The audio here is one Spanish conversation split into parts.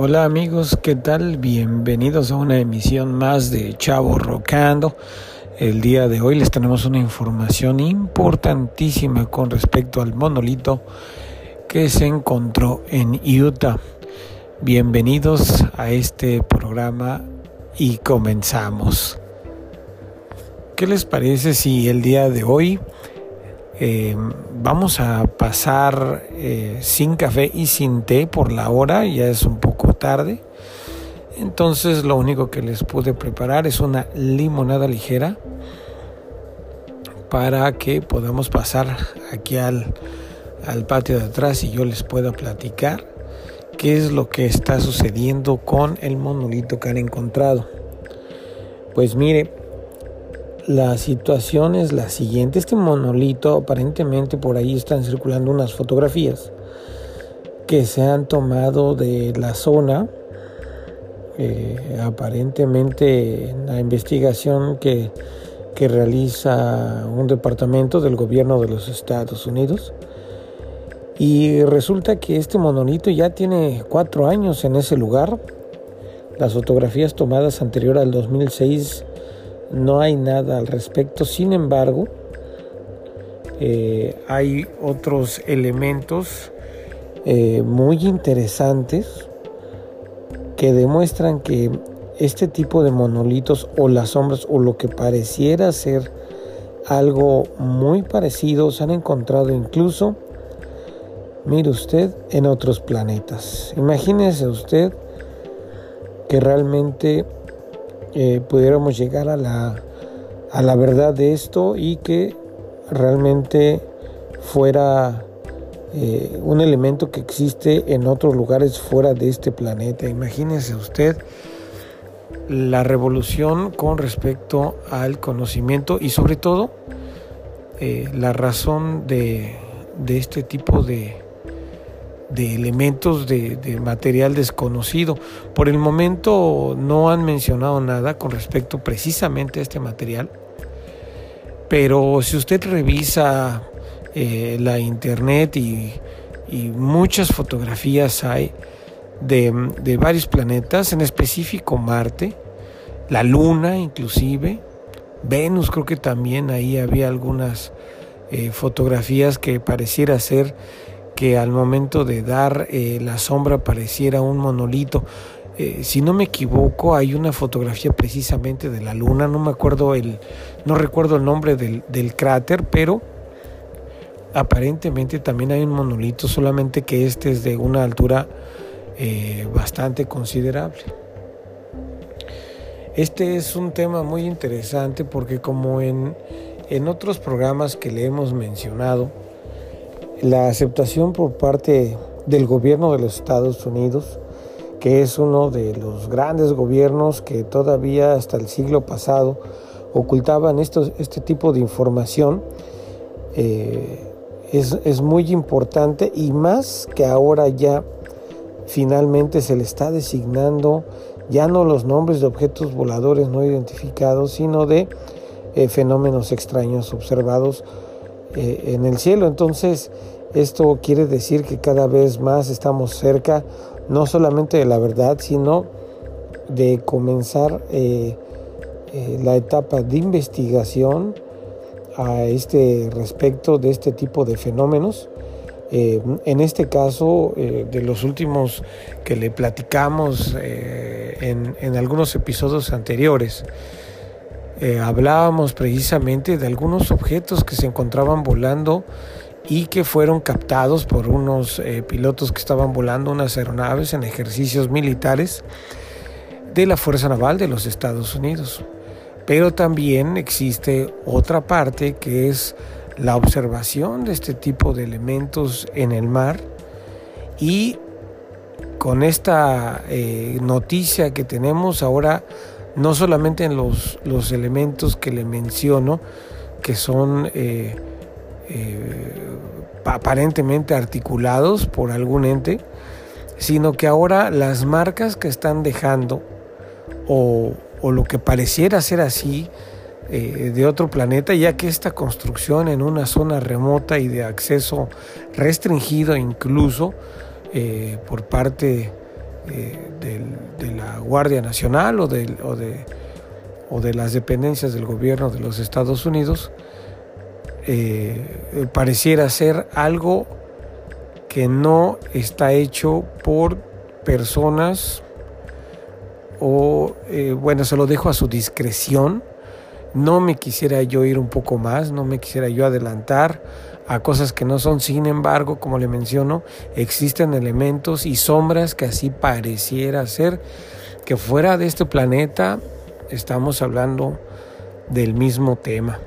Hola amigos, ¿qué tal? Bienvenidos a una emisión más de Chavo Rocando. El día de hoy les tenemos una información importantísima con respecto al monolito que se encontró en Utah. Bienvenidos a este programa y comenzamos. ¿Qué les parece si el día de hoy eh, vamos a pasar eh, sin café y sin té por la hora, ya es un poco tarde. Entonces lo único que les pude preparar es una limonada ligera para que podamos pasar aquí al, al patio de atrás y yo les pueda platicar qué es lo que está sucediendo con el monolito que han encontrado. Pues mire, la situación es la siguiente. Este monolito, aparentemente por ahí están circulando unas fotografías que se han tomado de la zona. Eh, aparentemente en la investigación que, que realiza un departamento del gobierno de los Estados Unidos. Y resulta que este monolito ya tiene cuatro años en ese lugar. Las fotografías tomadas anterior al 2006 no hay nada al respecto. Sin embargo, eh, hay otros elementos eh, muy interesantes que demuestran que este tipo de monolitos o las sombras o lo que pareciera ser algo muy parecido se han encontrado incluso, mire usted, en otros planetas. Imagínese usted que realmente eh, pudiéramos llegar a la, a la verdad de esto y que realmente fuera eh, un elemento que existe en otros lugares fuera de este planeta. Imagínese usted la revolución con respecto al conocimiento y sobre todo eh, la razón de, de este tipo de, de elementos de, material desconocido. Por el momento no han mencionado nada con respecto precisamente a este material, pero si usted revisa eh, la internet y, muchas fotografías hay de, varios planetas, en específico Marte, la Luna inclusive, Venus creo que también ahí había algunas eh, fotografías que pareciera ser que al momento de dar eh, la sombra pareciera un monolito. Eh, si no me equivoco, hay una fotografía precisamente de la luna, no me acuerdo el, no recuerdo el nombre del, cráter, pero aparentemente también hay un monolito, solamente que este es de una altura eh, bastante considerable. Este es un tema muy interesante porque como en, en otros programas que le hemos mencionado, la aceptación por parte del gobierno de los Estados Unidos, que es uno de los grandes gobiernos que todavía hasta el siglo pasado ocultaban este tipo de información, eh, es, es muy importante y más que ahora ya finalmente se le está designando ya no los nombres de objetos voladores no identificados, sino de eh, fenómenos extraños observados eh, en el cielo. Entonces, esto quiere decir que cada vez más estamos cerca no solamente de la verdad, sino de comenzar eh, eh, la etapa de investigación a este respecto de este tipo de fenómenos. en este caso, de los últimos que le platicamos en, en, algunos episodios anteriores, eh, hablábamos precisamente de algunos objetos que se encontraban volando y que fueron captados por unos eh, pilotos que estaban volando unas aeronaves en ejercicios militares de la Fuerza Naval de los Estados Unidos. Pero también existe otra parte que es la observación de este tipo de elementos en el mar y con esta eh, noticia que tenemos ahora no solamente en los, los elementos que le menciono, que son eh, eh, aparentemente articulados por algún ente, sino que ahora las marcas que están dejando, o, lo que pareciera ser así, eh, de otro planeta, ya que esta construcción en una zona remota y de acceso restringido incluso por parte de la Guardia Nacional o de, o, de, o de, las dependencias del gobierno de los Estados Unidos, pareciera ser algo que no está hecho por personas o, bueno, se lo dejo a su discreción, no me quisiera yo ir un poco más, no me quisiera yo adelantar a cosas que no son. Sin embargo, como le menciono, existen elementos y sombras que así pareciera ser que fuera de este planeta estamos hablando del mismo tema.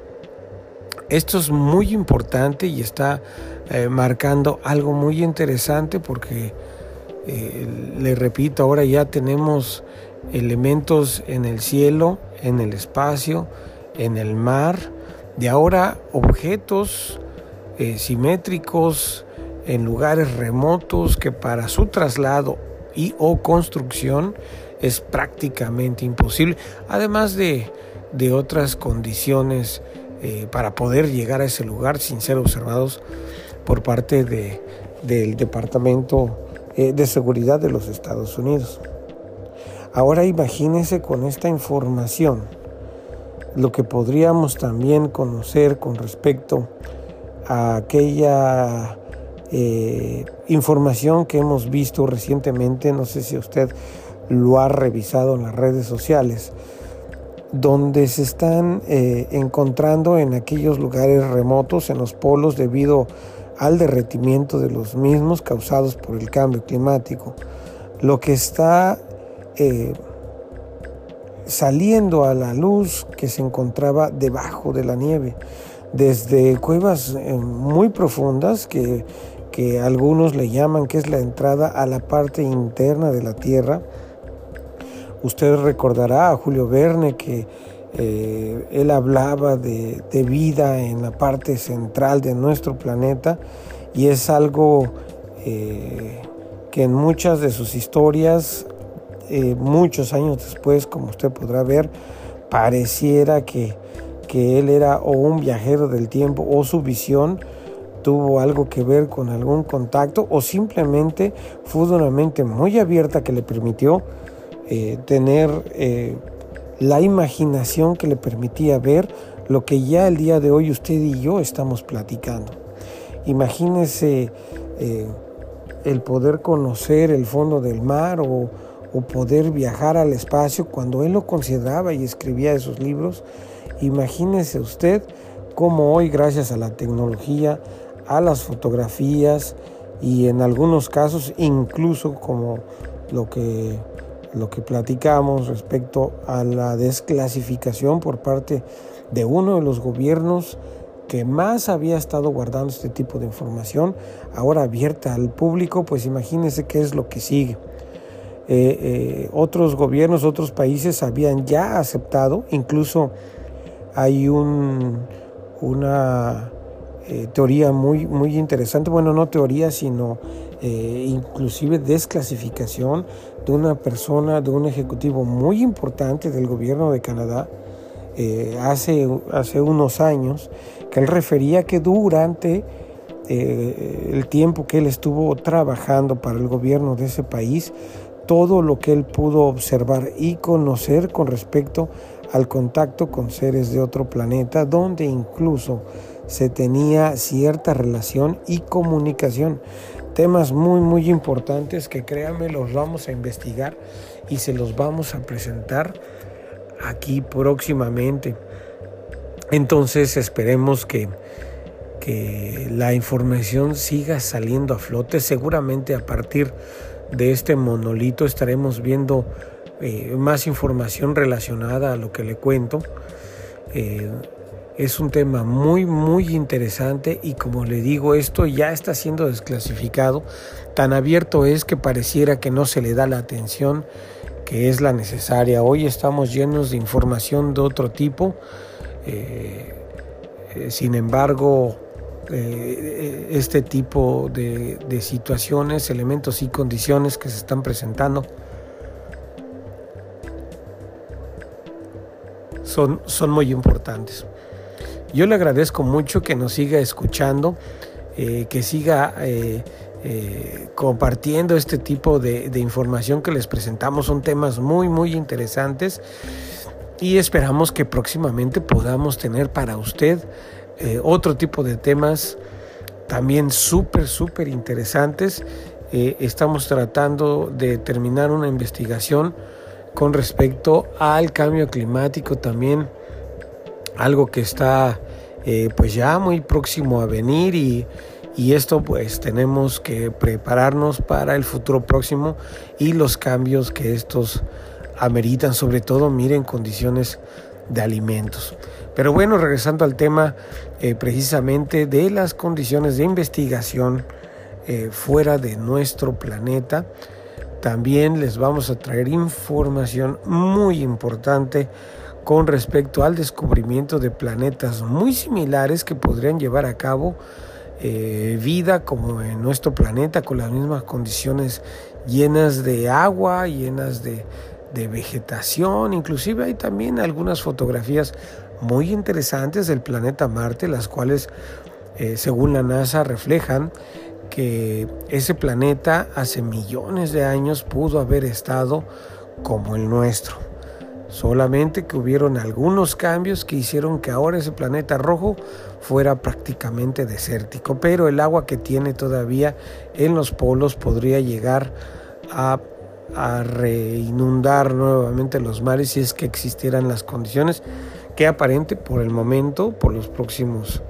Esto es muy importante y está eh, marcando algo muy interesante porque, eh, le repito, ahora ya tenemos elementos en el cielo, en el espacio, en el mar, de ahora objetos eh, simétricos en lugares remotos que para su traslado y o construcción es prácticamente imposible, además de, otras condiciones eh, para poder llegar a ese lugar sin ser observados por parte de, del Departamento eh, de Seguridad de los Estados Unidos. Ahora imagínense con esta información lo que podríamos también conocer con respecto aquella eh, información que hemos visto recientemente, no sé si usted lo ha revisado en las redes sociales, donde se están eh, encontrando en aquellos lugares remotos, en los polos, debido al derretimiento de los mismos causados por el cambio climático. Lo que está eh, saliendo a la luz que se encontraba debajo de la nieve, desde cuevas eh, muy profundas que, algunos le llaman que es la entrada a la parte interna de la Tierra. Usted recordará a Julio Verne que eh, él hablaba de, vida en la parte central de nuestro planeta y es algo que en muchas de sus historias eh, muchos años después, como usted podrá ver, pareciera que, que él era o un viajero del tiempo o su visión tuvo algo que ver con algún contacto o simplemente fue de una mente muy abierta que le permitió eh, tener eh, la imaginación que le permitía ver lo que ya el día de hoy usted y yo estamos platicando. Imagínese el poder conocer el fondo del mar o, o poder viajar al espacio cuando él lo consideraba y escribía esos libros. Imagínese usted cómo hoy gracias a la tecnología, a las fotografías y en algunos casos incluso como lo que lo que platicamos respecto a la desclasificación por parte de uno de los gobiernos que más había estado guardando este tipo de información, ahora abierta al público, pues imagínese qué es lo que sigue. Eh, eh, otros gobiernos, otros países habían ya aceptado, incluso hay un, una eh, teoría muy, muy interesante, bueno, no teoría, sino inclusive desclasificación de una persona, de un ejecutivo muy importante del gobierno de Canadá, hace, hace unos años, que él refería que durante el tiempo que él estuvo trabajando para el gobierno de ese país, todo lo que él pudo observar y conocer con respecto al contacto con seres de otro planeta, donde incluso se tenía cierta relación y comunicación. Temas muy, muy importantes que créanme los vamos a investigar y se los vamos a presentar aquí próximamente. Entonces esperemos que, que la información siga saliendo a flote, seguramente a partir de este monolito estaremos viendo eh, más información relacionada a lo que le cuento. Eh, es un tema muy muy interesante y como le digo esto ya está siendo desclasificado. Tan abierto es que pareciera que no se le da la atención que es la necesaria. Hoy estamos llenos de información de otro tipo. Eh, sin embargo, este tipo de, situaciones, elementos y condiciones que se están presentando son, son muy importantes. Yo le agradezco mucho que nos siga escuchando, eh, que siga eh, eh, compartiendo este tipo de, información que les presentamos. Son temas muy, muy interesantes y esperamos que próximamente podamos tener para usted otro tipo de temas también súper, súper interesantes. Estamos tratando de terminar una investigación con respecto al cambio climático también, algo que está pues ya muy próximo a venir y y esto pues tenemos que prepararnos para el futuro próximo y los cambios que estos ameritan, sobre todo miren condiciones de alimentos. Pero bueno, regresando al tema eh, precisamente de las condiciones de investigación eh, fuera de nuestro planeta, también les vamos a traer información muy importante con respecto al descubrimiento de planetas muy similares que podrían llevar a cabo eh, vida como en nuestro planeta, con las mismas condiciones llenas de agua, llenas de, vegetación, inclusive hay también algunas fotografías muy interesantes del planeta Marte, las cuales, eh, según la NASA, reflejan que ese planeta hace millones de años pudo haber estado como el nuestro. Solamente que hubieron algunos cambios que hicieron que ahora ese planeta rojo fuera prácticamente desértico, pero el agua que tiene todavía en los polos podría llegar a, reinundar nuevamente los mares si es que existieran las condiciones que aparente por el momento, por los próximos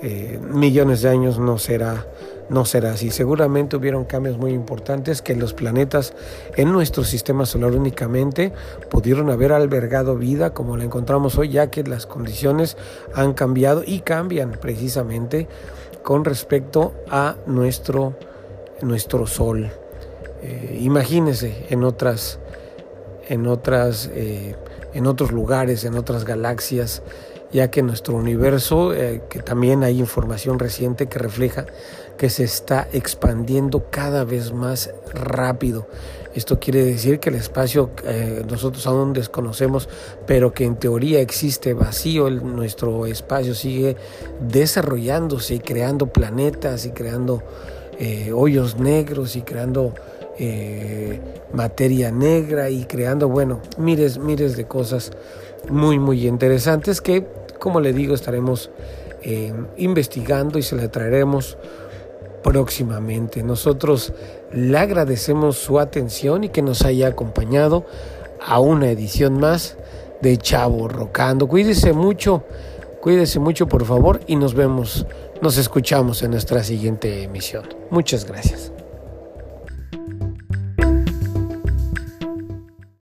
eh, millones de años no será no será así. Seguramente hubieron cambios muy importantes que los planetas en nuestro sistema solar únicamente pudieron haber albergado vida como la encontramos hoy, ya que las condiciones han cambiado y cambian precisamente con respecto a nuestro, nuestro Sol. Eh, imagínense en otras, en otras, eh, en otros lugares, en otras galaxias ya que nuestro universo, eh, que también hay información reciente que refleja que se está expandiendo cada vez más rápido. Esto quiere decir que el espacio eh, nosotros aún desconocemos, pero que en teoría existe vacío, nuestro espacio sigue desarrollándose y creando planetas y creando eh, hoyos negros y creando materia negra y creando, bueno, miles, miles de cosas muy, muy interesantes que, como le digo, estaremos eh, investigando y se le traeremos próximamente. Nosotros le agradecemos su atención y que nos haya acompañado a una edición más de Chavo Rocando. Cuídese mucho, cuídese mucho por favor y nos vemos, nos escuchamos en nuestra siguiente emisión. Muchas gracias.